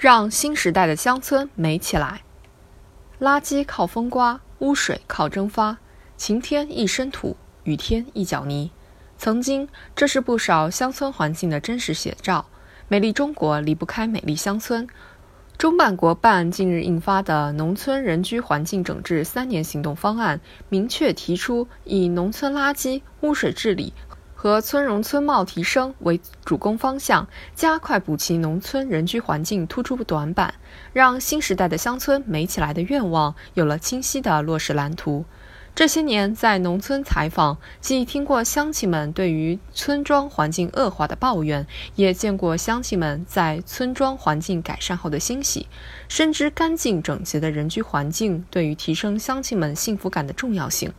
让新时代的乡村美起来。垃圾靠风刮，污水靠蒸发，晴天一身土，雨天一脚泥。曾经，这是不少乡村环境的真实写照。美丽中国离不开美丽乡村。中办国办近日印发的《农村人居环境整治三年行动方案》，明确提出以农村垃圾、污水治理。和村容村貌提升为主攻方向，加快补齐农村人居环境突出短板，让新时代的乡村美起来的愿望有了清晰的落实蓝图。这些年在农村采访，既听过乡亲们对于村庄环境恶化的抱怨，也见过乡亲们在村庄环境改善后的欣喜，深知干净整洁的人居环境对于提升乡亲们幸福感的重要性。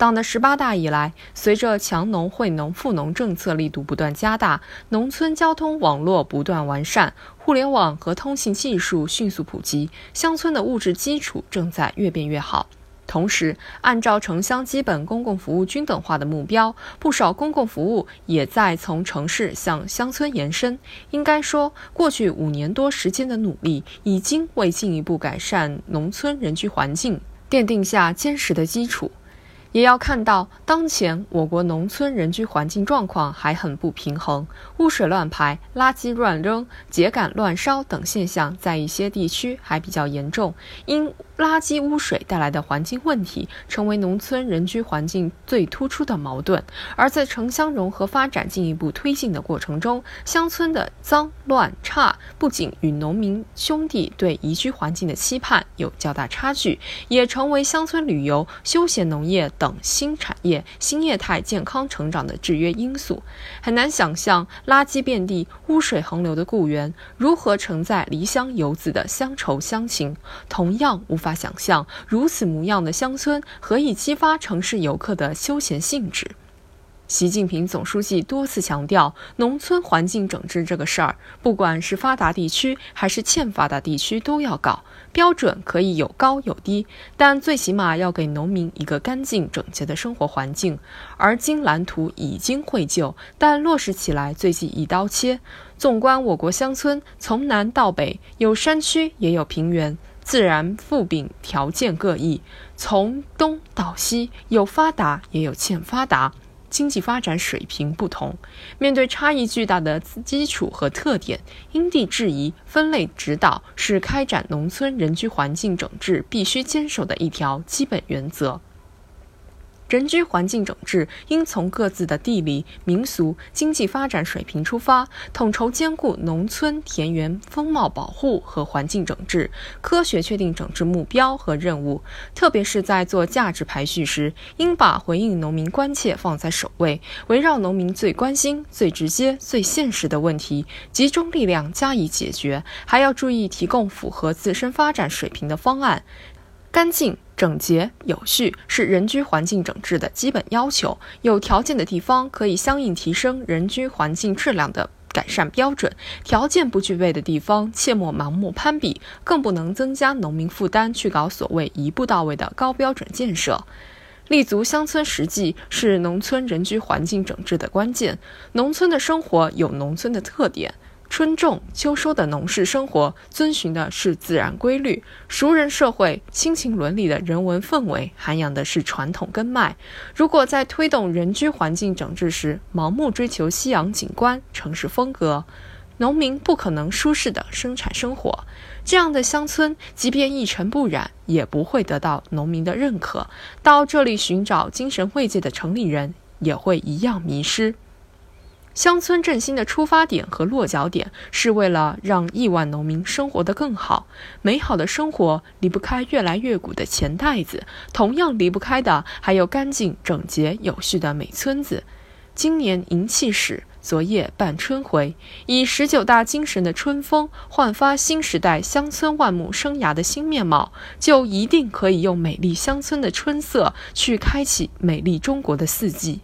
党的十八大以来，随着强农惠农富农政策力度不断加大，农村交通网络不断完善，互联网和通信技术迅速普及，乡村的物质基础正在越变越好。同时，按照城乡基本公共服务均等化的目标，不少公共服务也在从城市向乡村延伸。应该说，过去五年多时间的努力，已经为进一步改善农村人居环境奠定下坚实的基础。也要看到，当前我国农村人居环境状况还很不平衡，污水乱排、垃圾乱扔、秸秆乱烧等现象在一些地区还比较严重。因垃圾污水带来的环境问题，成为农村人居环境最突出的矛盾。而在城乡融合发展进一步推进的过程中，乡村的脏乱差不仅与农民兄弟对宜居环境的期盼有较大差距，也成为乡村旅游、休闲农业。等新产业、新业态健康成长的制约因素，很难想象垃圾遍地、污水横流的故园如何承载离乡游子的乡愁乡情。同样无法想象如此模样的乡村何以激发城市游客的休闲兴致。习近平总书记多次强调，农村环境整治这个事儿，不管是发达地区还是欠发达地区都要搞。标准可以有高有低，但最起码要给农民一个干净整洁的生活环境。而今蓝图已经绘就，但落实起来最忌一刀切。纵观我国乡村，从南到北，有山区也有平原，自然富禀条件各异；从东到西，有发达也有欠发达。经济发展水平不同，面对差异巨大的基础和特点，因地制宜、分类指导是开展农村人居环境整治必须坚守的一条基本原则。人居环境整治应从各自的地理、民俗、经济发展水平出发，统筹兼顾农村田园风貌保护和环境整治，科学确定整治目标和任务。特别是在做价值排序时，应把回应农民关切放在首位，围绕农民最关心、最直接、最现实的问题，集中力量加以解决。还要注意提供符合自身发展水平的方案。干净、整洁、有序是人居环境整治的基本要求。有条件的地方可以相应提升人居环境质量的改善标准；条件不具备的地方，切莫盲目攀比，更不能增加农民负担去搞所谓一步到位的高标准建设。立足乡村实际是农村人居环境整治的关键。农村的生活有农村的特点。春种秋收的农事生活，遵循的是自然规律；熟人社会、亲情伦理的人文氛围，涵养的是传统根脉。如果在推动人居环境整治时，盲目追求西洋景观、城市风格，农民不可能舒适的生产生活。这样的乡村，即便一尘不染，也不会得到农民的认可。到这里寻找精神慰藉的城里人，也会一样迷失。乡村振兴的出发点和落脚点，是为了让亿万农民生活得更好。美好的生活离不开越来越鼓的钱袋子，同样离不开的还有干净、整洁、有序的美村子。今年迎气始，昨夜伴春回，以十九大精神的春风，焕发新时代乡村万亩生涯的新面貌，就一定可以用美丽乡村的春色，去开启美丽中国的四季。